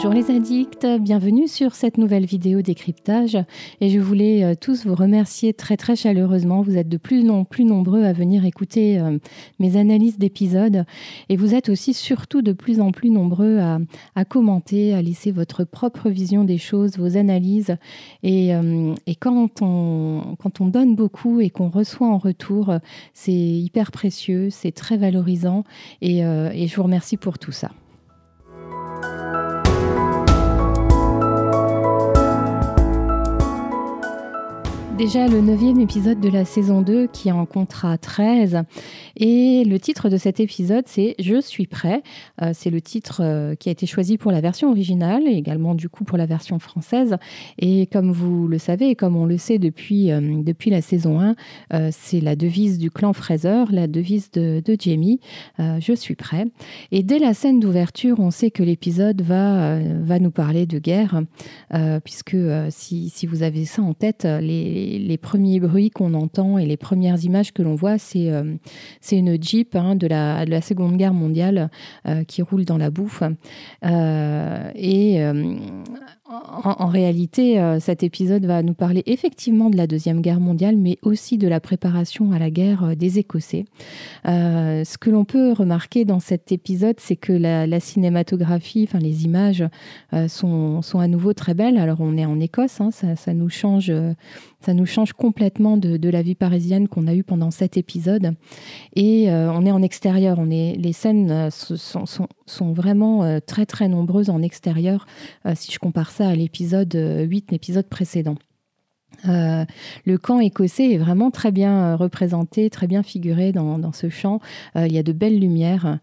Bonjour les addicts, bienvenue sur cette nouvelle vidéo décryptage et je voulais euh, tous vous remercier très très chaleureusement. Vous êtes de plus en plus nombreux à venir écouter euh, mes analyses d'épisodes et vous êtes aussi surtout de plus en plus nombreux à, commenter, à laisser votre propre vision des choses, vos analyses et, euh, quand, on, quand on donne beaucoup et qu'on reçoit en retour, c'est hyper précieux, c'est très valorisant et je vous remercie pour tout ça. Déjà le neuvième épisode de la saison 2 qui en comptera 13. Et le titre de cet épisode, c'est Je suis prêt. Euh, c'est le titre euh, qui a été choisi pour la version originale et également du coup pour la version française. Et comme vous le savez et comme on le sait depuis, euh, depuis la saison 1, c'est la devise du clan Fraser, la devise de, de Jamie. je suis prêt. Et dès la scène d'ouverture, on sait que l'épisode va, va nous parler de guerre, puisque si, si vous avez ça en tête, les les, premiers bruits qu'on entend et les premières images que l'on voit, c'est euh, une Jeep hein, de, la, de, la, Seconde Guerre mondiale euh, qui roule dans la bouffe. Euh, et en, réalité, cet épisode va nous parler effectivement de la Deuxième Guerre mondiale, mais aussi de la préparation à la guerre des Écossais. ce que l'on peut remarquer dans cet épisode, c'est que la, cinématographie, enfin les images sont, sont, à nouveau très belles. Alors on est en Écosse, hein, ça, nous change ça nous change complètement de, la vie parisienne qu'on a eue pendant cet épisode. Et euh, on est en extérieur. On est, les scènes euh, sont, sont, vraiment euh, très très nombreuses en extérieur si je compare ça à l'épisode 8, l'épisode précédent. Euh, le camp écossais est vraiment très bien euh, représenté, très bien figuré dans, ce champ. Euh, il y a de belles lumières.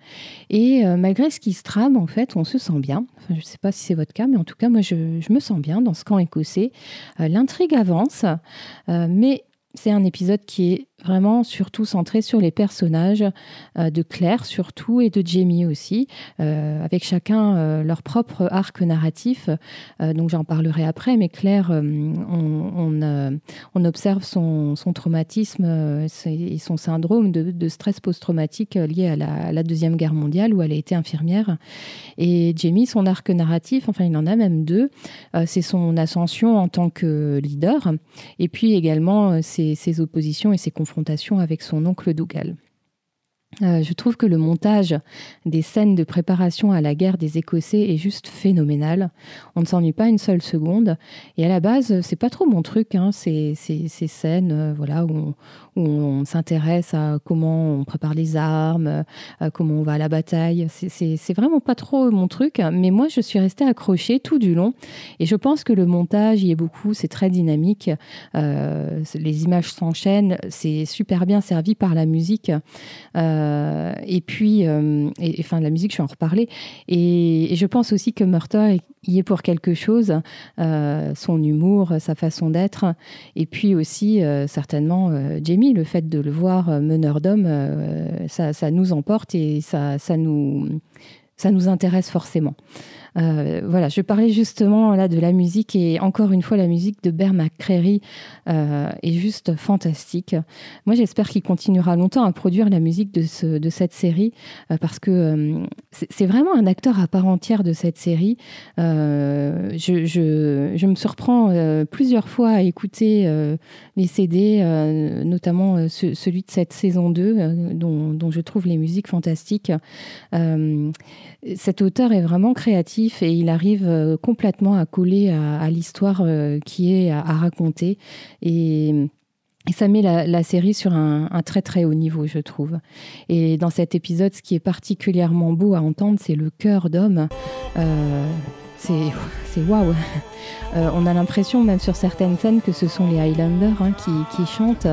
Et malgré ce qui se trame, en fait, on se sent bien. je ne sais pas si c'est votre cas, mais en tout cas, moi, je, je, me sens bien dans ce camp écossais. L'intrigue avance, mais c'est un épisode qui est vraiment surtout centré sur les personnages euh, de Claire surtout et de Jamie aussi, euh, avec chacun euh, leur propre arc narratif. donc j'en parlerai après, mais Claire, on, on, observe son, son traumatisme et son syndrome de, stress post-traumatique lié à la, Deuxième Guerre mondiale où elle a été infirmière. Et Jamie, son arc narratif, enfin il en a même deux, c'est son ascension en tant que leader et puis également ses, ses oppositions et ses confrontations avec son oncle Dougal. Euh, je trouve que le montage des scènes de préparation à la guerre des Écossais est juste phénoménal. On ne s'ennuie pas une seule seconde. Et à la base, c'est pas trop mon truc, hein, ces, scènes euh, voilà, où on, s'intéresse à comment on prépare les armes, à comment on va à la bataille. C'est vraiment pas trop mon truc. Mais moi, je suis restée accrochée tout du long. Et je pense que le montage y est beaucoup. C'est très dynamique. Euh, les images s'enchaînent. C'est super bien servi par la musique. Euh, et puis, euh, et, enfin, la musique, je vais en reparler. Et, je pense aussi que Murta y est pour quelque chose, euh, son humour, sa façon d'être, et puis aussi certainement Jamie, le fait de le voir meneur d'homme, ça, ça, nous emporte et ça nous intéresse forcément. Euh, voilà, je parlais justement là de la musique et encore une fois, la musique de Bear McCreary euh, est juste fantastique. Moi, j'espère qu'il continuera longtemps à produire la musique de, ce, de cette série euh, parce que c'est vraiment un acteur à part entière de cette série. Je, me surprends plusieurs fois à écouter les CD, notamment celui de cette saison 2, dont, dont, je trouve les musiques fantastiques. cet auteur est vraiment créatif et il arrive euh, complètement à coller à, l'histoire euh, qui est à, raconter. Et, ça met la, série sur un, très très haut niveau, je trouve. Et dans cet épisode, ce qui est particulièrement beau à entendre, c'est le cœur d'homme. Euh, c'est waouh. on a l'impression, même sur certaines scènes, que ce sont les Highlanders hein, qui, chantent.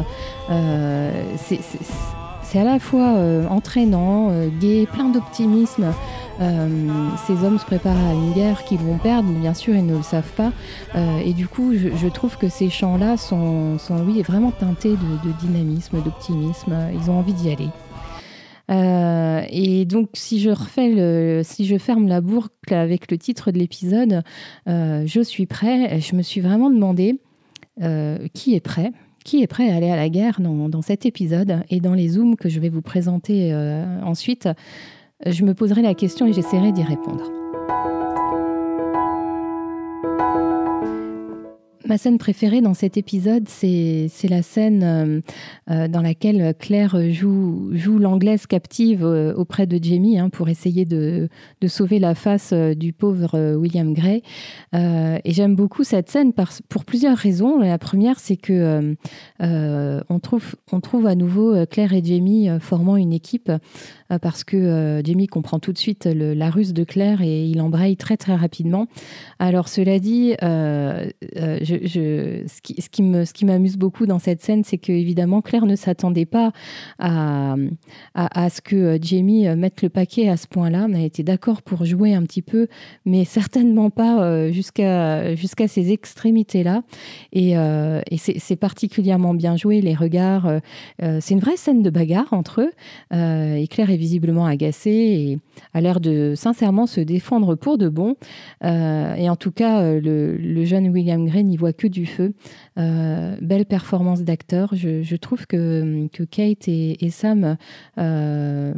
c'est à la fois entraînant, gai, plein d'optimisme. Euh, ces hommes se préparent à une guerre qu'ils vont perdre, bien sûr, ils ne le savent pas. Euh, et du coup, je, trouve que ces chants-là sont, oui, vraiment teintés de, dynamisme, d'optimisme. Ils ont envie d'y aller. Euh, et donc, si je refais si je ferme la boucle avec le titre de l'épisode, je suis prêt. Je me suis vraiment demandé qui est prêt qui est prêt à aller à la guerre dans, cet épisode et dans les zooms que je vais vous présenter ensuite je me poserai la question et j'essaierai d'y répondre. Ma scène préférée dans cet épisode, c'est la scène euh, euh, dans laquelle Claire joue, l'anglaise captive euh, auprès de Jamie hein, pour essayer de, sauver la face du pauvre William Gray. et j'aime beaucoup cette scène pour plusieurs raisons. La première, c'est que trouve, on trouve à nouveau Claire et Jamie formant une équipe parce que Jamie comprend tout de suite la ruse de Claire et il embraye très très rapidement. Alors cela dit, je je, ce qui, m'amuse beaucoup dans cette scène, c'est que évidemment Claire ne s'attendait pas à, ce que Jamie mette le paquet à ce point-là. On a été d'accord pour jouer un petit peu, mais certainement pas euh, jusqu'à ces extrémités-là. Et, euh, c'est particulièrement bien joué. Les regards, euh, c'est une vraie scène de bagarre entre eux. et Claire est visiblement agacée a l'air de sincèrement se défendre pour de bon. et en tout cas, le, le jeune William Gray n'y voit que du feu. Euh, belle performance d'acteur. Je, trouve que, que Kate et, Sam euh,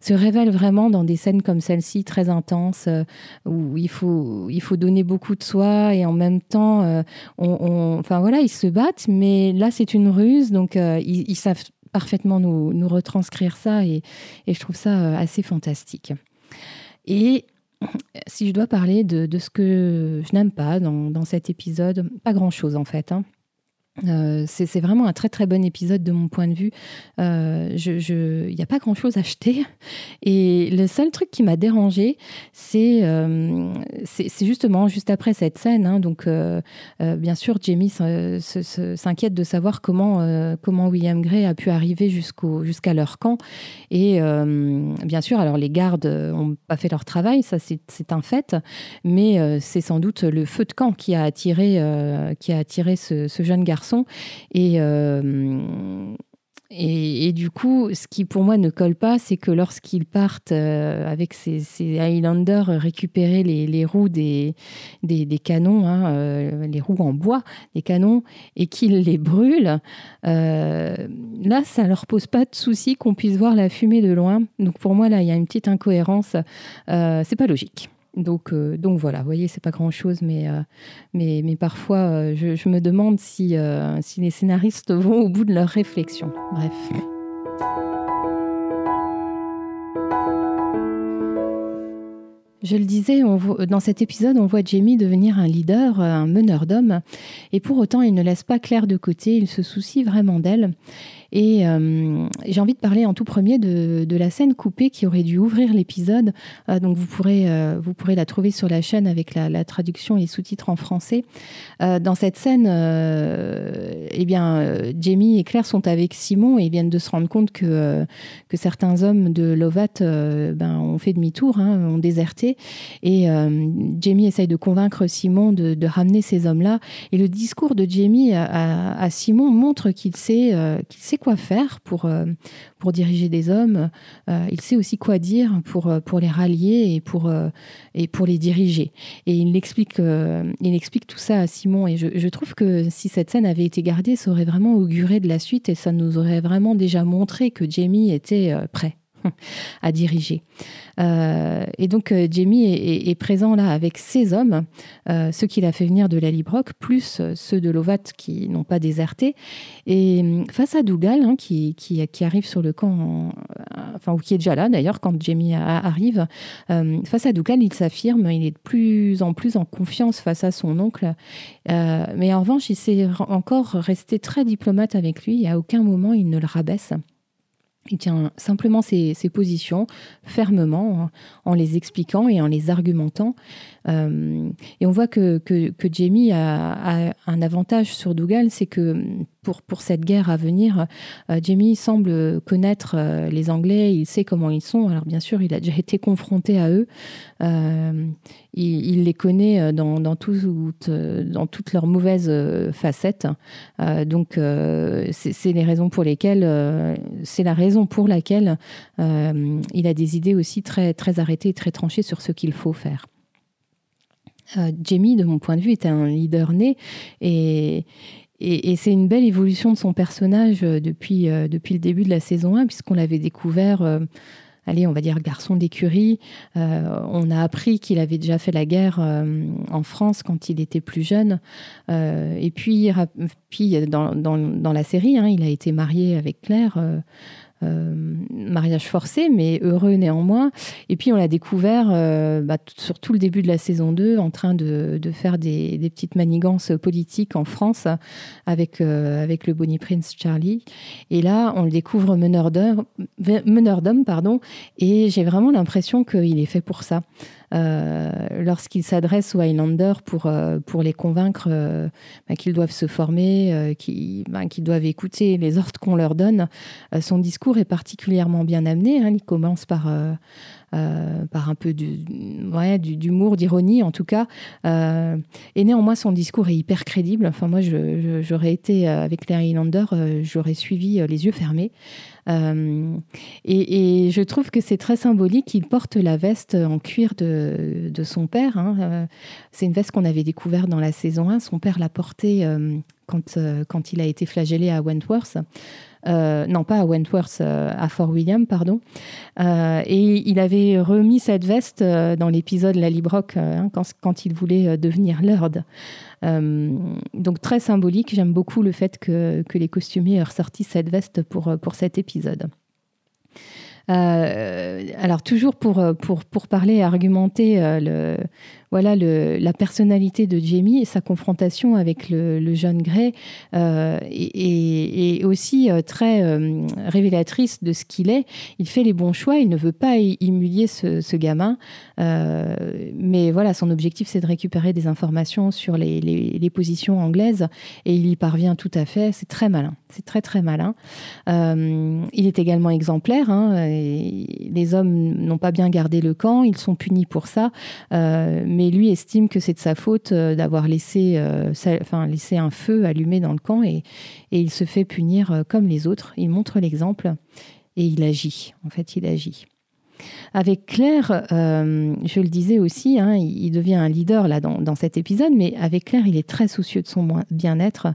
se révèlent vraiment dans des scènes comme celle-ci, très intenses, euh, où il faut, il faut donner beaucoup de soi et en même temps, on, enfin voilà, ils se battent, mais là c'est une ruse, donc ils, savent parfaitement nous, nous retranscrire ça et, et, je trouve ça assez fantastique. Et si je dois parler de, ce que je n'aime pas dans, cet épisode, pas grand-chose en fait. Hein. Euh, c'est vraiment un très très bon épisode de mon point de vue. Il euh, n'y a pas grand chose à acheter. Et le seul truc qui m'a dérangé, c'est euh, justement juste après cette scène. Hein, donc, bien sûr, Jamie s'inquiète de savoir comment, comment William Gray a pu arriver jusqu'à leur camp. Et bien sûr, alors les gardes n'ont pas fait leur travail, ça c'est un fait. Mais c'est sans doute le feu de camp qui a attiré, qui a attiré ce jeune garçon euh, et, du coup, ce qui pour moi ne colle pas, c'est que lorsqu'ils partent euh, avec ces, Highlanders récupérer les, roues des, des, canons, hein, euh, les roues en bois des canons, et qu'ils les brûlent, là, ça leur pose pas de souci qu'on puisse voir la fumée de loin. Donc pour moi, là, il y a une petite incohérence. c'est pas logique. Donc, euh, donc voilà, vous voyez, c'est pas grand-chose, mais, euh, mais, mais, parfois, euh, je, me demande si, si les scénaristes vont au bout de leur réflexion. Bref. Je le disais, dans cet épisode, on voit Jamie devenir un leader, un meneur d'hommes, et pour autant, il ne laisse pas Claire de côté, il se soucie vraiment d'elle. Et euh, j'ai envie de parler en tout premier de, la scène coupée qui aurait dû ouvrir l'épisode. Euh, donc vous pourrez, euh, vous pourrez la trouver sur la chaîne avec la, traduction et sous-titres en français. dans cette scène, eh bien, Jamie et Claire sont avec Simon et viennent de se rendre compte que, que certains hommes de Lovat ben, ont fait demi-tour, hein, ont déserté. Et Jamie essaye de convaincre Simon de, ramener ces hommes-là. Et le discours de Jamie à, Simon montre qu'il sait, qu'il sait quoi faire pour, euh, pour diriger des hommes. Euh, il sait aussi quoi dire pour, euh, pour les rallier et pour, et pour les diriger. Et il explique, il explique tout ça à Simon. Et je, je, trouve que si cette scène avait été gardée, ça aurait vraiment auguré de la suite et ça nous aurait vraiment déjà montré que Jamie était prêt. à diriger. Euh, et donc euh, Jamie est, présent là avec ses hommes, euh, ceux qu'il a fait venir de la Librock, plus ceux de Lovat qui n'ont pas déserté. Et face à Dougal, hein, qui, qui, arrive sur le camp, enfin, ou qui est déjà là d'ailleurs quand Jamie arrive, face à Dougal, il s'affirme, il est de plus en plus en confiance face à son oncle. mais en revanche, il s'est encore resté très diplomate avec lui, et à aucun moment il ne le rabaisse. Il tient simplement ses, positions fermement en, les expliquant et en les argumentant. Euh, et on voit que, que, Jamie a, un avantage sur Dougal, c'est que pour, pour cette guerre à venir, euh, Jamie semble connaître euh, les Anglais, il sait comment ils sont. Alors bien sûr, il a déjà été confronté à eux. Il, les connaît dans, dans, dans toutes leurs mauvaises facettes. donc c'est les raisons pour lesquelles, c'est la raison pour laquelle il a des idées aussi très, très arrêtées et très tranchées sur ce qu'il faut faire. Euh, Jamie, de mon point de vue, était un leader né et, c'est une belle évolution de son personnage euh, depuis, euh, depuis le début de la saison 1, puisqu'on l'avait découvert allez, on va dire garçon d'écurie. on a appris qu'il avait déjà fait la guerre en France quand il était plus jeune. et puis, dans, la série, hein, il a été marié avec Claire. Euh, mariage forcé, mais heureux néanmoins. Et puis on l'a découvert euh, bah, sur tout le début de la saison 2 en train de, faire des, petites manigances politiques en France avec, euh, avec le Bonnie Prince Charlie. Et là, on le découvre meneur d'homme, pardon, et j'ai vraiment l'impression qu'il est fait pour ça. Euh, lorsqu'ils s'adressent aux Highlanders pour, euh, pour les convaincre euh, bah, qu'ils doivent se former, bah, qu'ils doivent écouter les ordres qu'on leur donne. son discours est particulièrement bien amené. Hein. Il commence par par un peu d'humour, d'ironie en tout cas. Et néanmoins, son discours est hyper crédible. Enfin, moi, j'aurais été avec les Highlanders, j'aurais suivi les yeux fermés. Et, je trouve que c'est très symbolique qu'il porte la veste en cuir de, son père. Hein. c'est une veste qu'on avait découverte dans la saison 1. Son père l'a portée quand, quand il a été flagellé à Wentworth. Euh, non pas à Wentworth, euh, à Fort William, pardon. Euh, et il avait remis cette veste dans l'épisode La Librock hein, quand, il voulait devenir Lord. donc très symbolique, j'aime beaucoup le fait que, les costumiers aient ressorti cette veste pour, cet épisode. alors toujours pour parler et argumenter le, voilà la personnalité de Jamie et sa confrontation avec le, jeune Gray euh, est, aussi euh, très euh, révélatrice de ce qu'il est. Il fait les bons choix, il ne veut pas humilier ce, gamin, mais voilà, son objectif c'est de récupérer des informations sur les, positions anglaises et il y parvient tout à fait. C'est très malin, c'est très très malin. il est également exemplaire. Hein, les hommes n'ont pas bien gardé le camp, ils sont punis pour ça lui estime que c'est de sa faute euh, d'avoir laissé, euh, enfin, laissé un feu allumé dans le camp et, il se fait punir euh, comme les autres. Il montre l'exemple et il agit. En fait, il agit. Avec Claire, je le disais aussi, hein, il devient un leader là dans, cet épisode, mais avec Claire, il est très soucieux de son bien-être.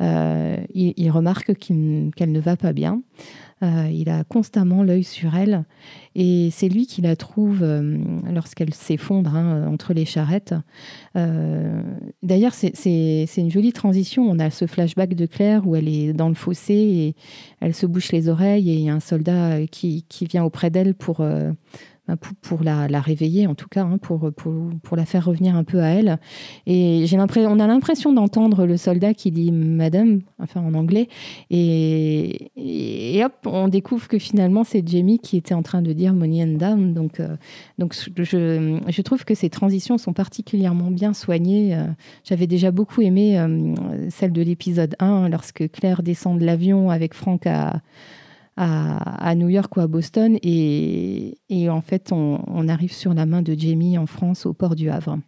il, remarque qu'elle ne va pas bien. Euh, il a constamment l'œil sur elle et c'est lui qui la trouve euh, lorsqu'elle s'effondre hein, entre les charrettes. Euh, d'ailleurs, c'est une jolie transition. On a ce flashback de Claire où elle est dans le fossé et elle se bouche les oreilles et il y a un soldat qui, qui vient auprès d'elle pour bah, pour, la, réveiller, en tout cas, hein, pour, pour, la faire revenir un peu à elle. Et j'ai on a l'impression d'entendre le soldat qui dit Madame, enfin en anglais, et, et hop, on découvre que finalement c'est Jamie qui était en train de dire Money and Down. Donc, euh, donc je, je, trouve que ces transitions sont particulièrement bien soignées. Euh, j'avais déjà beaucoup aimé euh, celle de l'épisode 1, lorsque Claire descend de l'avion avec Franck à à, New York ou à Boston. Et, en fait, on, arrive sur la main de Jamie en France, au port du Havre.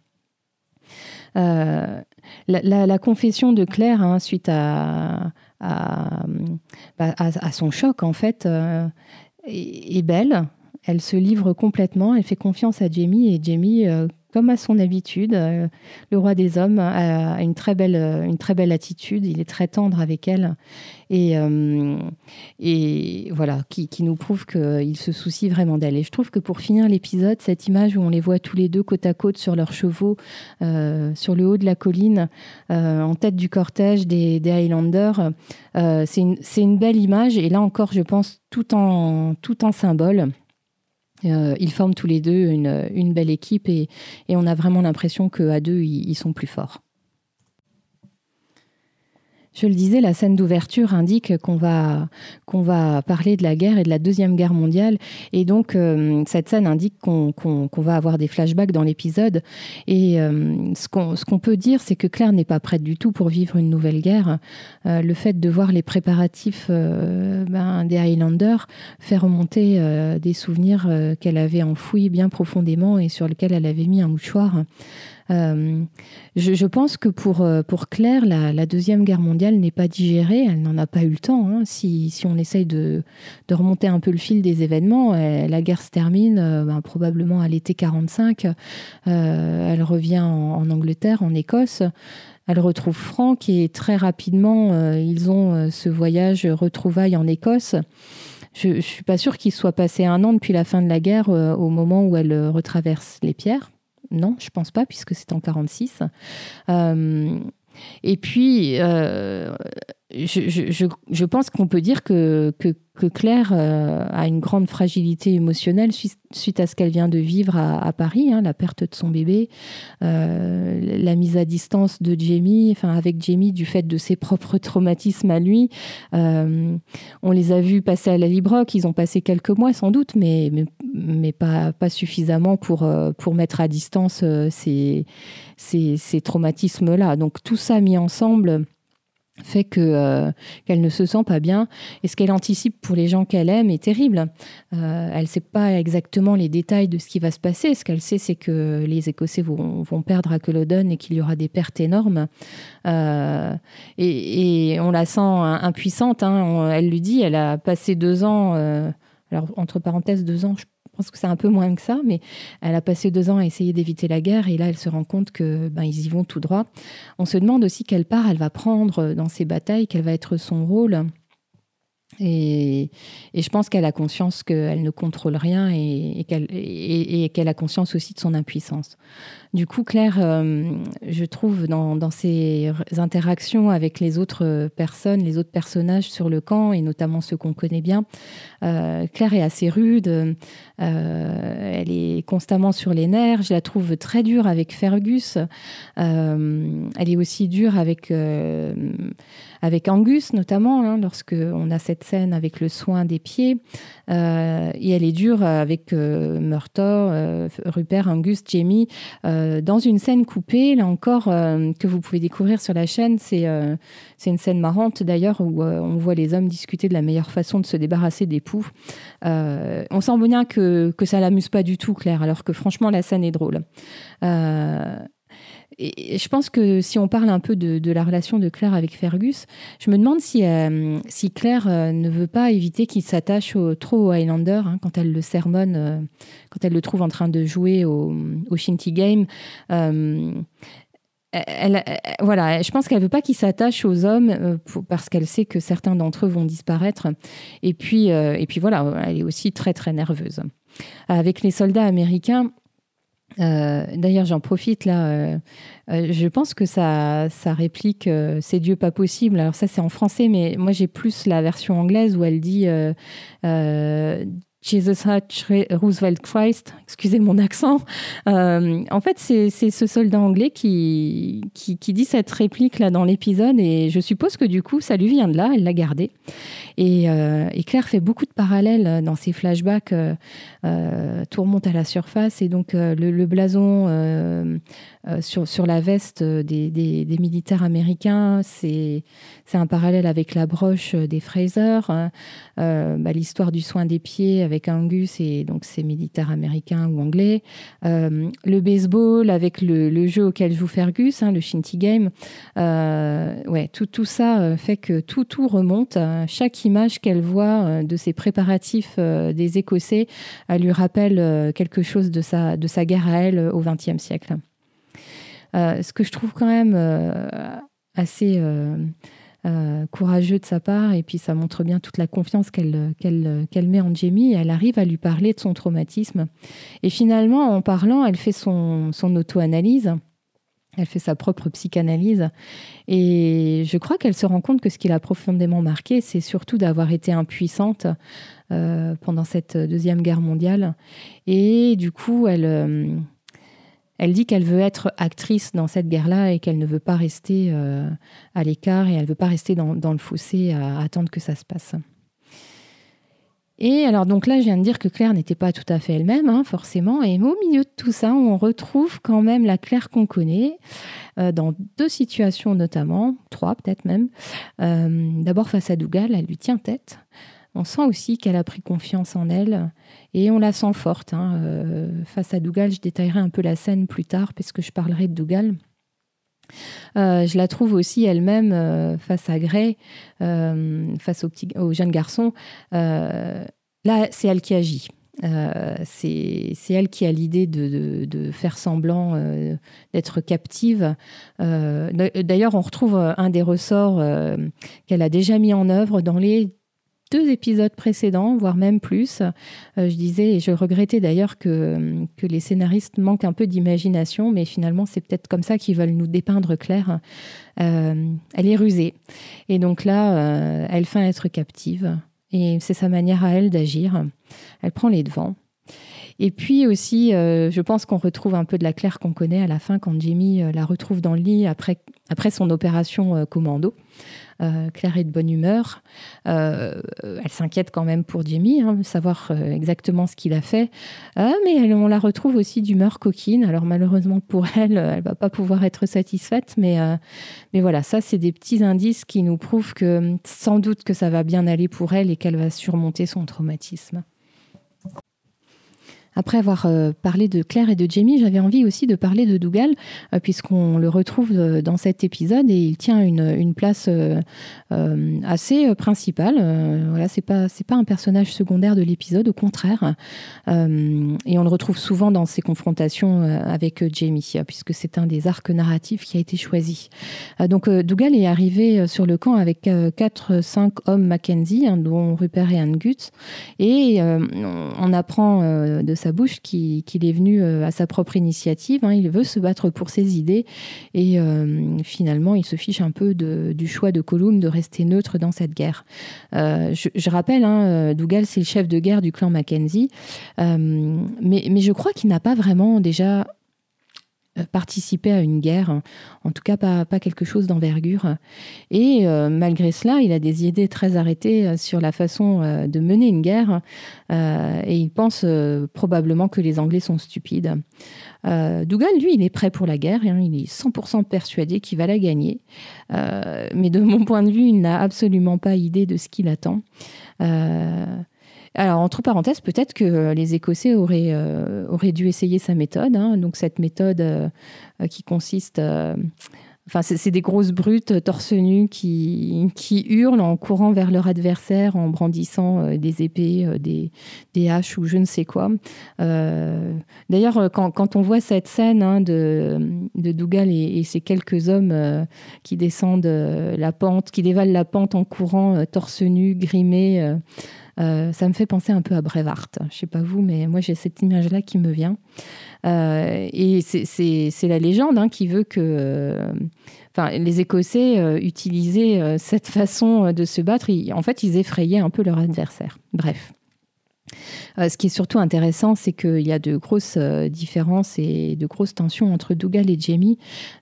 Euh, la, confession de Claire, hein, suite à, bah, à, son choc, en fait, euh, est, belle. Elle se livre complètement, elle fait confiance à Jamie et Jamie euh, comme à son habitude, euh, le roi des hommes a une très belle, une très belle attitude. Il est très tendre avec elle et, euh, voilà, qui, nous prouve qu'il se soucie vraiment d'elle. Et je trouve que pour finir l'épisode, cette image où on les voit tous les deux côte à côte sur leurs chevaux, euh, sur le haut de la colline, en tête du cortège des, Highlanders, c'est une, belle image. Et là encore, je pense tout en, tout en symbole. Euh, ils forment tous les deux une, belle équipe et, on a vraiment l'impression qu'à deux, ils, sont plus forts. Je le disais, la scène d'ouverture indique qu'on va, parler de la guerre et de la Deuxième Guerre mondiale. Et donc, euh, cette scène indique qu'on va avoir des flashbacks dans l'épisode. Et euh, ce qu'on peut dire, c'est que Claire n'est pas prête du tout pour vivre une nouvelle guerre. Euh, le fait de voir les préparatifs ben, des Highlanders fait remonter des souvenirs qu'elle avait enfouis bien profondément et sur lesquels elle avait mis un mouchoir. Euh, je, pense que pour, euh, Claire, la, Deuxième Guerre mondiale n'est pas digérée, elle n'en a pas eu le temps. Hein. Si, on essaye de, remonter un peu le fil des événements, euh, la guerre se termine ben, probablement à l'été 45. elle revient en, Angleterre, en Écosse. Elle retrouve Franck et très rapidement, ils ont ce voyage retrouvailles en Écosse. je ne suis pas sûre qu'il soit passé un an depuis la fin de la guerre au moment où elle retraverse les pierres. Non, je pense pas, puisque c'est en 46. et puis, je, pense qu'on peut dire que, que, Claire euh, a une grande fragilité émotionnelle suite, à ce qu'elle vient de vivre à, Paris, hein, la perte de son bébé, euh, la mise à distance de Jamie, enfin avec Jamie du fait de ses propres traumatismes à lui. Euh, on les a vus passer à la Librock, ils ont passé quelques mois sans doute, mais, mais, pas, pas suffisamment pour, pour mettre à distance ces, ces, ces traumatismes-là. Donc tout ça mis ensemble fait que euh, qu'elle ne se sent pas bien et ce qu'elle anticipe pour les gens qu'elle aime est terrible. Euh, elle ne sait pas exactement les détails de ce qui va se passer. Ce qu'elle sait, c'est que les Écossais vont, perdre à Culloden et qu'il y aura des pertes énormes. Euh, et, on la sent impuissante. Hein. elle lui dit, elle a passé deux ans. alors entre parenthèses, deux ans. Je pense que c'est un peu moins que ça, mais elle a passé deux ans à essayer d'éviter la guerre et là, elle se rend compte que ben, ils y vont tout droit. On se demande aussi quelle part elle va prendre dans ces batailles, quel va être son rôle. Et, je pense qu'elle a conscience qu'elle ne contrôle rien et, qu'elle a conscience aussi de son impuissance. Du coup, Claire, euh, je trouve dans, ses interactions avec les autres personnes, les autres personnages sur le camp, et notamment ceux qu'on connaît bien, euh, Claire est assez rude, euh, elle est constamment sur les nerfs, je la trouve très dure avec Fergus, elle est aussi dure avec avec Angus notamment, hein, lorsque on a cette scène avec le soin des pieds. Euh, et elle est dure avec euh, euh, Rupert, Angus, Jamie, dans une scène coupée, là encore, que vous pouvez découvrir sur la chaîne. C'est c'est une scène marrante d'ailleurs où on voit les hommes discuter de la meilleure façon de se débarrasser des poux. on sent bien que, que ça l'amuse pas du tout, Claire, alors que franchement, la scène est drôle je pense que si on parle un peu de, la relation de Claire avec Fergus, je me demande si, euh, Claire euh, ne veut pas éviter qu'il s'attache trop au Highlander hein, quand elle le sermonne, euh, quand elle le trouve en train de jouer au, au Shinty Game. Voilà, je pense qu'elle veut pas qu'il s'attache aux hommes parce qu'elle sait que certains d'entre eux vont disparaître. Et puis, et puis voilà, elle est aussi très très nerveuse. Avec les soldats américains, euh, d'ailleurs, j'en profite là. Euh, euh, je pense que ça, ça réplique C'est Dieu pas possible. Alors, ça, c'est en français, mais moi, j'ai plus la version anglaise où elle dit Jesus Hatch Roosevelt Christ, excusez mon accent. Euh, en fait, c'est ce soldat anglais qui, qui, dit cette réplique là dans l'épisode et je suppose que du coup, ça lui vient de là, elle l'a gardé. Et, euh, Claire fait beaucoup de parallèles dans ses flashbacks. Euh, tout remonte à la surface et donc le, blason sur, sur la veste des, des militaires américains, c'est un parallèle avec la broche des Fraser, hein. bah, l'histoire du soin des pieds avec Angus et donc ses militaires américains ou anglais. Euh, le baseball avec le, jeu auquel joue Fergus, hein, le Shinty Game. Euh, ouais, tout, tout ça euh, fait que tout, tout remonte. Chaque image qu'elle voit de ces préparatifs des Écossais, elle lui rappelle quelque chose de sa, de sa guerre à elle au XXe siècle. ce que je trouve quand même assez euh, courageux de sa part et puis ça montre bien toute la confiance qu'elle met en Jamie. Elle arrive à lui parler de son traumatisme. Et finalement, en parlant, elle fait son, son auto-analyse. Elle fait sa propre psychanalyse. Et je crois qu'elle se rend compte que ce qui l'a profondément marqué, c'est surtout d'avoir été impuissante euh, pendant cette Deuxième Guerre mondiale. Et du coup, elle, euh, elle dit qu'elle veut être actrice dans cette guerre-là et qu'elle ne veut pas rester euh, à l'écart et elle ne veut pas rester dans, le fossé à, attendre que ça se passe. Et alors donc là, je viens de dire que Claire n'était pas tout à fait elle-même, hein, forcément. Et au milieu de tout ça, on retrouve quand même la Claire qu'on connaît, euh, dans deux situations notamment, trois peut-être même. Euh, d'abord face à Dougal, elle lui tient tête. On sent aussi qu'elle a pris confiance en elle et on la sent forte. Hein. Euh, face à Dougal, je détaillerai un peu la scène plus tard parce que je parlerai de Dougal. Euh, je la trouve aussi elle-même euh, face à Gray, face au, petit, au jeune garçon. là, c'est elle qui agit. c'est elle qui a l'idée de, de, faire semblant d'être captive. D'ailleurs, on retrouve un des ressorts qu'elle a déjà mis en œuvre dans les deux épisodes précédents, voire même plus. je disais, et je regrettais d'ailleurs que, les scénaristes manquent un peu d'imagination, mais finalement, c'est peut-être comme ça qu'ils veulent nous dépeindre Claire. elle est rusée. Et donc là, elle feint être captive. Et c'est sa manière à elle d'agir. Elle prend les devants. Et puis aussi, euh, je pense qu'on retrouve un peu de la Claire qu'on connaît à la fin quand Jamie euh, la retrouve dans le lit après, après son opération euh, commando. Claire est de bonne humeur. elle s'inquiète quand même pour Jamie, hein, savoir exactement ce qu'il a fait. mais on la retrouve aussi d'humeur coquine. Alors malheureusement pour elle, elle va pas pouvoir être satisfaite. Mais, mais voilà, ça c'est des petits indices qui nous prouvent que sans doute que ça va bien aller pour elle et qu'elle va surmonter son traumatisme. Après avoir euh, parlé de Claire et de Jamie, j'avais envie aussi de parler de Dougal, euh, puisqu'on le retrouve euh, dans cet épisode et il tient une, place assez principale. voilà, c'est pas pas un personnage secondaire de l'épisode, au contraire. et on le retrouve souvent dans ses confrontations avec Jamie, puisque c'est un des arcs narratifs qui a été choisi. donc Dougal est arrivé sur le camp avec 4-5 hommes Mackenzie, hein, dont Rupert et Anne Gut, et on apprend de sa bouche qu'il est venu euh, à sa propre initiative. Hein. il veut se battre pour ses idées et euh, finalement, il se fiche un peu du choix de Column de rester neutre dans cette guerre. Euh, je, rappelle, hein, Dougal, c'est le chef de guerre du clan Mackenzie, mais, mais je crois qu'il n'a pas vraiment déjà participer à une guerre, en tout cas pas, pas quelque chose d'envergure. Et euh, malgré cela, il a des idées très arrêtées euh, sur la façon de mener une guerre, et il pense probablement que les Anglais sont stupides. Dougal, lui, il est prêt pour la guerre, hein, il est 100% persuadé qu'il va la gagner, mais de mon point de vue, il n'a absolument pas idée de ce qu'il attend. Alors, entre parenthèses, peut-être que les Écossais auraient, euh, auraient dû essayer sa méthode. Hein. donc, cette méthode euh, qui consiste. Euh, enfin, c'est des grosses brutes torse nu qui, hurlent en courant vers leur adversaire, en brandissant des épées, des, haches ou je ne sais quoi. D'ailleurs, quand, on voit cette scène hein, de, de, Dougal et, et, ces quelques hommes qui descendent la pente, qui dévalent la pente en courant, torse nu, grimés, euh, ça me fait penser un peu à Brevard. Je sais pas vous, mais moi j'ai cette image-là qui me vient. Euh, et c'est la légende hein, qui veut que euh, les Écossais utilisaient cette façon de se battre. en fait, ils effrayaient un peu leur adversaire. Bref. Euh, ce qui est surtout intéressant, c'est qu'il y a de grosses euh, différences et de grosses tensions entre Dougal et Jamie,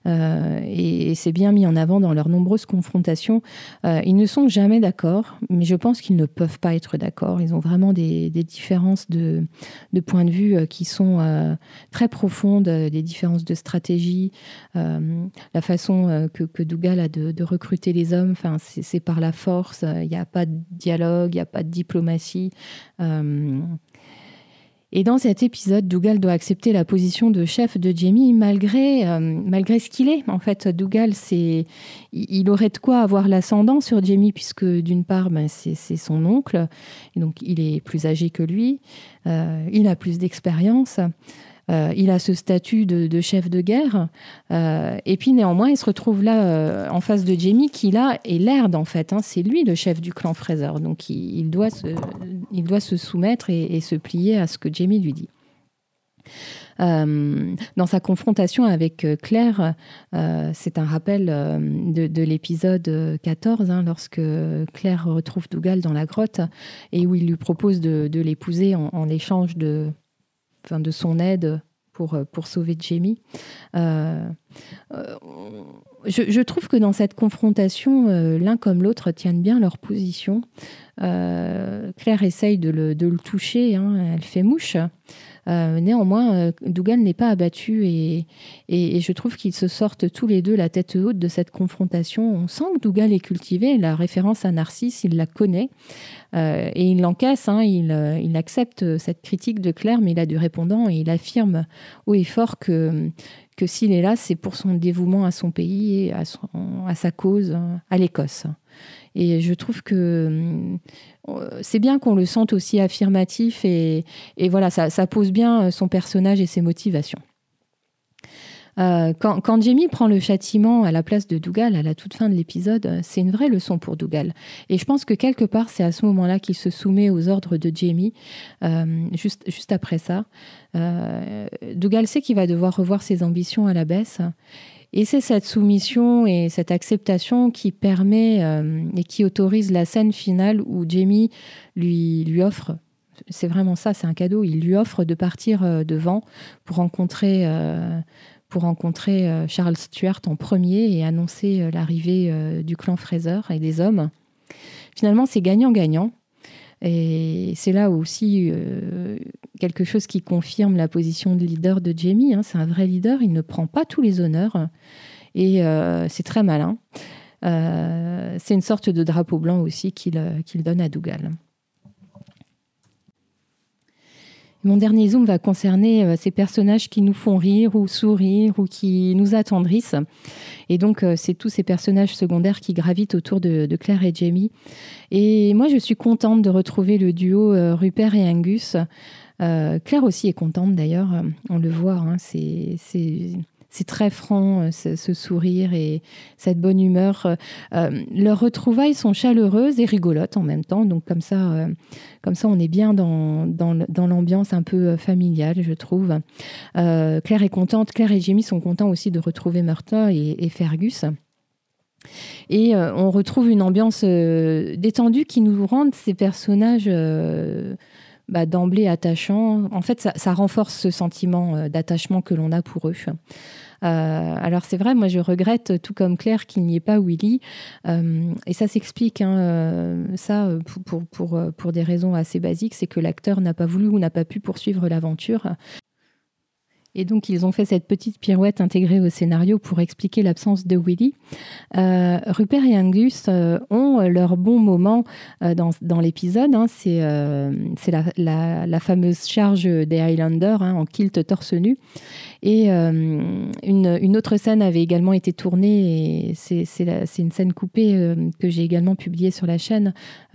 euh, et, c'est bien mis en avant dans leurs nombreuses confrontations. ils ne sont jamais d'accord, mais je pense qu'ils ne peuvent pas être d'accord. Ils ont vraiment des, différences de, de point de vue qui sont très profondes, des différences de stratégie, la façon que, Dougal a de, recruter les hommes, enfin, c'est par la force, il n'y a pas de dialogue, il n'y a pas de diplomatie. Et dans cet épisode, Dougal doit accepter la position de chef de Jamie malgré, euh, malgré ce qu'il est. En fait, Dougal, c'est, il aurait de quoi avoir l'ascendant sur Jamie, puisque d'une part, ben, c'est, son oncle, donc il est plus âgé que lui, euh, il a plus d'expérience. Euh, il a ce statut de, chef de guerre. Euh, et puis néanmoins, il se retrouve là euh, en face de Jamie, qui là est l'herde en fait. Hein. c'est lui le chef du clan Fraser. Donc il, doit, se, soumettre et, se plier à ce que Jamie lui dit. dans sa confrontation avec Claire, c'est un rappel de, l'épisode 14, hein, lorsque Claire retrouve Dougal dans la grotte et où il lui propose de, l'épouser en, échange de, de son aide pour, euh, sauver Jamie. Euh, euh, je, trouve que dans cette confrontation, l'un comme l'autre tiennent bien leur position. Claire essaye de le, de le toucher, hein, elle fait mouche. Euh, néanmoins, euh, Dougal n'est pas abattu et, et, je trouve qu'ils se sortent tous les deux la tête haute de cette confrontation. On sent que Dougal est cultivé. La référence à Narcisse, il la connaît euh, et il l'encaisse. Hein, il, il, accepte cette critique de Claire, mais il a du répondant et il affirme haut et fort que que s'il est là, c'est pour son dévouement à son pays et à, à sa cause, à l'Écosse. Et je trouve que euh, c'est bien qu'on le sente aussi affirmatif et, voilà, ça, pose bien son personnage et ses motivations. quand, quand, Jamie prend le châtiment à la place de Dougal à la toute fin de l'épisode, c'est une vraie leçon pour Dougal. Et je pense que quelque part, c'est à ce moment-là qu'il se soumet aux ordres de Jamie, juste, juste après ça. Dougal sait qu'il va devoir revoir ses ambitions à la baisse. Et c'est cette soumission et cette acceptation qui permet euh, et qui autorise la scène finale où Jamie lui, lui offre, c'est vraiment ça, c'est un cadeau, il lui offre de partir euh, devant pour rencontrer, euh, pour rencontrer Charles Stuart en premier et annoncer l'arrivée du clan Fraser et des hommes. Finalement, c'est gagnant-gagnant. Et c'est là aussi euh, quelque chose qui confirme la position de leader de Jamie. Hein. C'est un vrai leader, il ne prend pas tous les honneurs et euh, c'est très malin. Euh, c'est une sorte de drapeau blanc aussi qu'il donne à Dougal. Mon dernier zoom va concerner euh, ces personnages qui nous font rire ou sourire ou qui nous attendrissent. Et donc, euh, c'est tous ces personnages secondaires qui gravitent autour de, Claire et Jamie. Et moi, je suis contente de retrouver le duo euh, Rupert et Angus. Claire aussi est contente d'ailleurs, on le voit. Hein, c'est c'est très franc, euh, ce, sourire et cette bonne humeur. Euh, euh, leurs retrouvailles sont chaleureuses et rigolotes en même temps. Donc comme ça, comme ça on est bien dans, dans, l'ambiance un peu familiale, je trouve. Claire est contente, Claire et Jamie sont contents aussi de retrouver Martha et, Fergus. Et on retrouve une ambiance détendue qui nous rend ces personnages bah, d'emblée attachants. En fait, ça, renforce ce sentiment d'attachement que l'on a pour eux. Euh, alors c'est vrai, moi je regrette, tout comme Claire, qu'il n'y ait pas Willy. Euh, et ça s'explique, hein, euh, ça, pour, des raisons assez basiques, c'est que l'acteur n'a pas voulu ou n'a pas pu poursuivre l'aventure. Et donc, ils ont fait cette petite pirouette intégrée au scénario pour expliquer l'absence de Willy. Euh, Rupert et Angus euh, ont leur bon moment euh, dans, dans l'épisode. Hein. C'est la, la, fameuse charge des Highlanders hein, en kilt torse nu. Et une, une, autre scène avait également été tournée, c'est une scène coupée que j'ai également publiée sur la chaîne,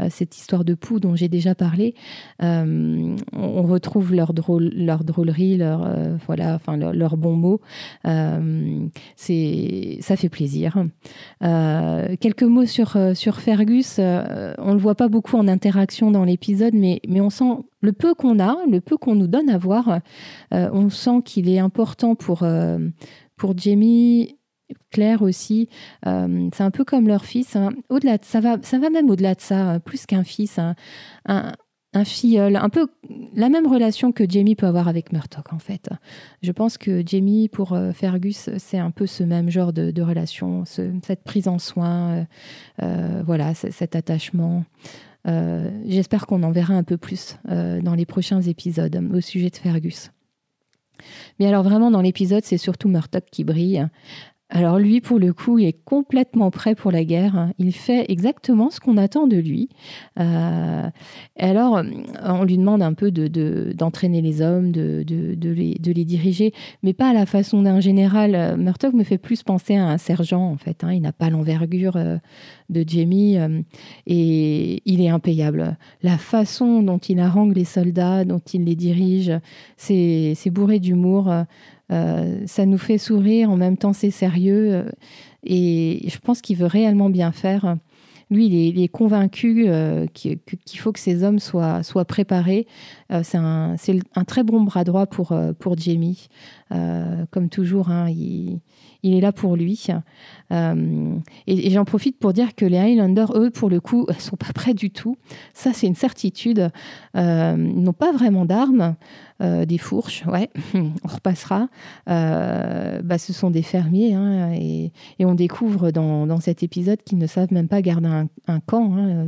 cette histoire de poux dont j'ai déjà parlé. on, retrouve leur, drôle, leur drôlerie, leur, voilà, enfin leurs bons mots. Euh, c'est, ça fait plaisir. Euh, quelques mots sur, euh, sur Fergus. on ne le voit pas beaucoup en interaction dans l'épisode, mais, mais on sent le peu qu'on a, le peu qu'on nous donne à voir, on sent qu'il est important pour, pour Jamie Claire aussi, c'est un peu comme leur fils. Hein. Au-delà, ça va, ça va même au-delà de ça, plus qu'un fils. Hein. Un, un filleul, un peu la même relation que Jamie peut avoir avec Murdoch en fait. Je pense que Jamie pour euh, Fergus c'est un peu ce même genre de, relation, cette prise en soin, euh, euh, voilà, cet attachement. J'espère qu'on en verra un peu plus dans les prochains épisodes au sujet de Fergus. Mais alors vraiment dans l'épisode, c'est surtout Murdoch qui brille. Alors lui, pour le coup, il est complètement prêt pour la guerre. Il fait exactement ce qu'on attend de lui. Euh, alors, on lui demande un peu d'entraîner de, les hommes, de, les, diriger, mais pas à la façon d'un général. Murtock me fait plus penser à un sergent, en fait. Hein. Il n'a pas l'envergure euh, de Jamie euh, et il est impayable. La façon dont il harangue les soldats, dont il les dirige, c'est bourré d'humour. Euh, ça nous fait sourire, en même temps c'est sérieux. Euh, et je pense qu'il veut réellement bien faire. Lui, il est, convaincu euh, qu'il faut que ces hommes soient, préparés. c'est un, un, très bon bras droit pour, pour Jamie. Comme toujours, hein, il, est là pour lui. Euh, et, j'en profite pour dire que les Highlanders, eux, pour le coup, sont pas prêts du tout. Ça, c'est une certitude. Euh, ils n'ont pas vraiment d'armes. Euh, des fourches, ouais, on repassera. bah, ce sont des fermiers hein, et, on découvre dans, cet épisode qu'ils ne savent même pas garder un, camp. Hein.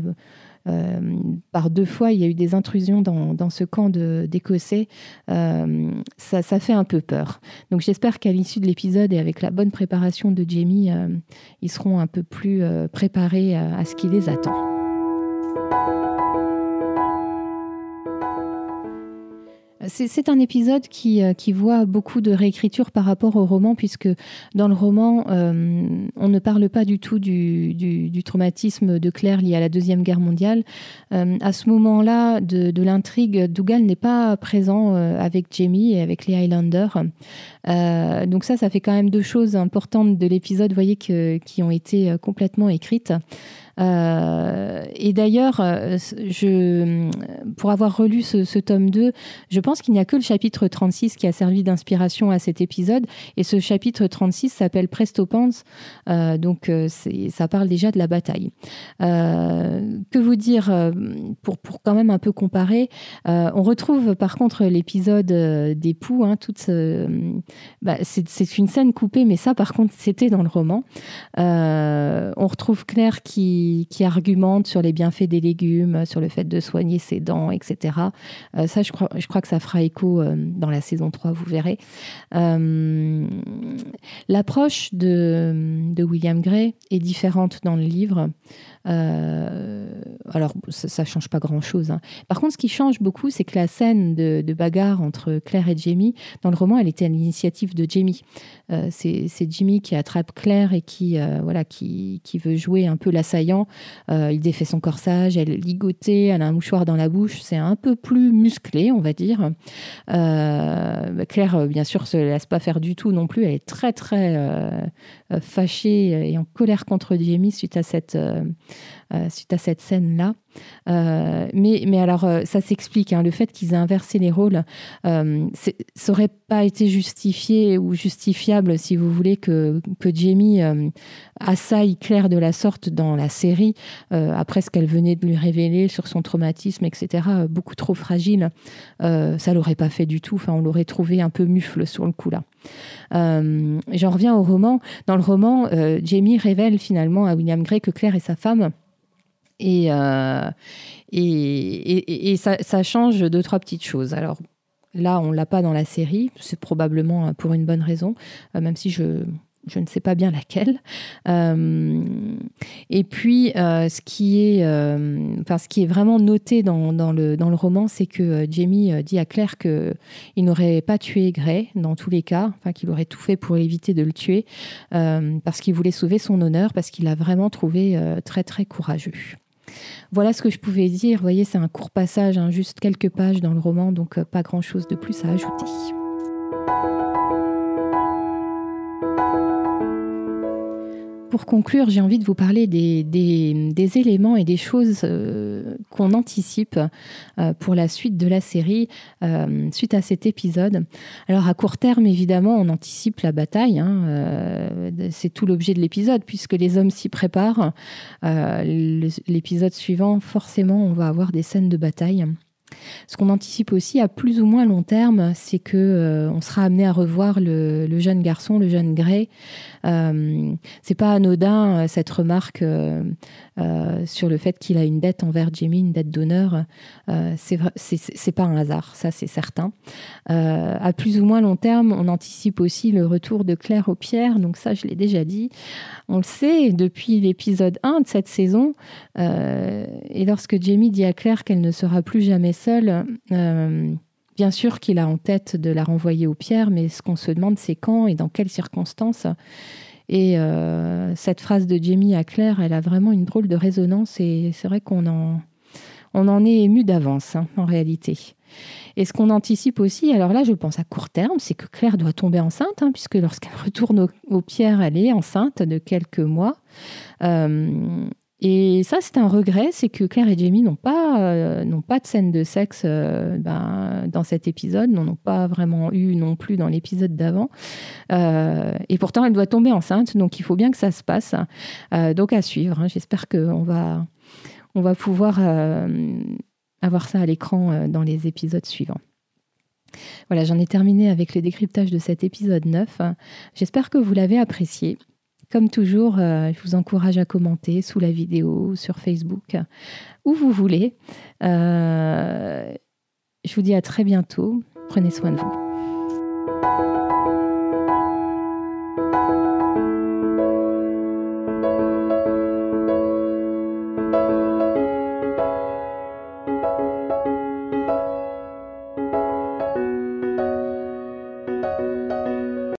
Euh, par deux fois, il y a eu des intrusions dans, ce camp d'Écossais. Euh, ça, fait un peu peur. Donc j'espère qu'à l'issue de l'épisode et avec la bonne préparation de Jamie, euh, ils seront un peu plus préparés à, ce qui les attend. C'est un épisode qui, euh, qui, voit beaucoup de réécriture par rapport au roman, puisque dans le roman, euh, on ne parle pas du tout du, du, traumatisme de Claire lié à la Deuxième Guerre mondiale. Euh, à ce moment-là de, de l'intrigue, Dougal n'est pas présent avec Jamie et avec les Highlanders. Donc ça, ça fait quand même deux choses importantes de l'épisode, vous voyez, qui ont été complètement écrites. Euh, et d'ailleurs, euh, pour avoir relu ce, tome 2, je pense qu'il n'y a que le chapitre 36 qui a servi d'inspiration à cet épisode. Et ce chapitre 36 s'appelle Presto euh, donc ça parle déjà de la bataille. que vous dire, pour, pour quand même un peu comparer, on retrouve par contre l'épisode des poux, hein, toute bah, c'est une scène coupée, mais ça par contre c'était dans le roman. on retrouve Claire qui argumente sur les bienfaits des légumes, sur le fait de soigner ses dents, etc. Euh, ça, je crois, je crois que ça fera écho euh, dans la saison 3, vous verrez. Euh, l'approche de, de, William Gray est différente dans le livre. Euh, alors, ça ne change pas grand-chose. Hein. Par contre, ce qui change beaucoup, c'est que la scène de, bagarre entre Claire et Jamie, dans le roman, elle était à l'initiative de Jamie. Euh, c'est Jimmy qui attrape Claire et qui, euh, voilà, qui, veut jouer un peu l'assaillant. il défait son corsage, elle est ligotée, elle a un mouchoir dans la bouche. C'est un peu plus musclé, on va dire. Claire, bien sûr, se laisse pas faire du tout non plus. Elle est très, très fâchée et en colère contre Jamie suite à cette euh, suite à cette scène-là. Euh, mais, mais alors, euh, ça s'explique. Hein, le fait qu'ils aient inversé les rôles, ça n'aurait pas été justifié ou justifiable, si vous voulez, que, que Jamie assaille Claire de la sorte dans la série, après ce qu'elle venait de lui révéler sur son traumatisme, etc. Beaucoup trop fragile. ça l'aurait pas fait du tout. Enfin, on l'aurait trouvé un peu mufle sur le coup là. J'en reviens au roman. Dans le roman, Jamie révèle finalement à William Gray que Claire est sa femme. Euh, et, et, et, ça, change deux, trois petites choses. Alors là, on ne l'a pas dans la série, c'est probablement pour une bonne raison, euh, même si je, je ne sais pas bien laquelle. Euh, et puis, ce, qui est, enfin, ce qui est vraiment noté dans, dans, le, dans le roman, c'est que Jamie dit à Claire qu'il n'aurait pas tué Gray dans tous les cas, enfin, qu'il aurait tout fait pour éviter de le tuer, parce qu'il voulait sauver son honneur, parce qu'il l'a vraiment trouvé très, très courageux. Voilà ce que je pouvais dire. Vous voyez, c'est un court passage, hein, juste quelques pages dans le roman, donc euh, pas grand-chose de plus à ajouter. Pour conclure, j'ai envie de vous parler des, éléments et des choses euh, qu'on anticipe euh, pour la suite de la série euh, suite à cet épisode. Alors à court terme, évidemment, on anticipe la bataille. Hein, c'est tout l'objet de l'épisode, puisque les hommes s'y préparent. l'épisode suivant, forcément, on va avoir des scènes de bataille. Ce qu'on anticipe aussi à plus ou moins long terme, c'est que euh, on sera amené à revoir le, jeune garçon, le jeune Gray. Euh, c'est pas anodin euh, cette remarque euh, sur le fait qu'il a une dette envers Jamie, une dette d'honneur. c'est pas un hasard, ça c'est certain. à plus ou moins long terme, on anticipe aussi le retour de Claire au Pierre. Donc ça, je l'ai déjà dit. On le sait depuis l'épisode 1 de cette saison. et lorsque Jamie dit à Claire qu'elle ne sera plus jamais Euh, bien sûr qu'il a en tête de la renvoyer aux pierres, mais ce qu'on se demande, c'est quand et dans quelles circonstances. Et euh, cette phrase de Jamie à Claire, elle a vraiment une drôle de résonance et c'est vrai qu'on en, on en est ému d'avance, hein, en réalité. Et ce qu'on anticipe aussi, alors là, je pense à court terme, c'est que Claire doit tomber enceinte, hein, puisque lorsqu'elle retourne aux, pierres, elle est enceinte de quelques mois. Euh, et ça, c'est un regret, c'est que Claire et Jamie n'ont pas, euh, n'ont pas de scène de sexe euh, ben, dans cet épisode, n'en ont pas vraiment eu non plus dans l'épisode d'avant. Euh, et pourtant, elle doit tomber enceinte, donc il faut bien que ça se passe. donc à suivre. Hein. J'espère qu'on va, on va pouvoir avoir ça à l'écran dans les épisodes suivants. Voilà, j'en ai terminé avec le décryptage de cet épisode 9. J'espère que vous l'avez apprécié. Comme toujours, euh, je vous encourage à commenter sous la vidéo, sur Facebook, où vous voulez. Euh, je vous dis à très bientôt. Prenez soin de vous.